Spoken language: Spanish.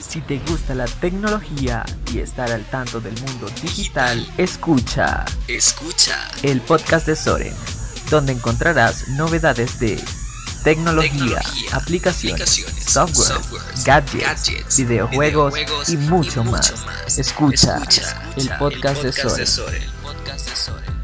Si te gusta la tecnología y estar al tanto del mundo digital, escucha. Escucha. El podcast de Soren, donde encontrarás novedades de tecnología, aplicaciones, software, gadgets, videojuegos, y mucho, más. Escucha, el podcast, de Soren. De Soren.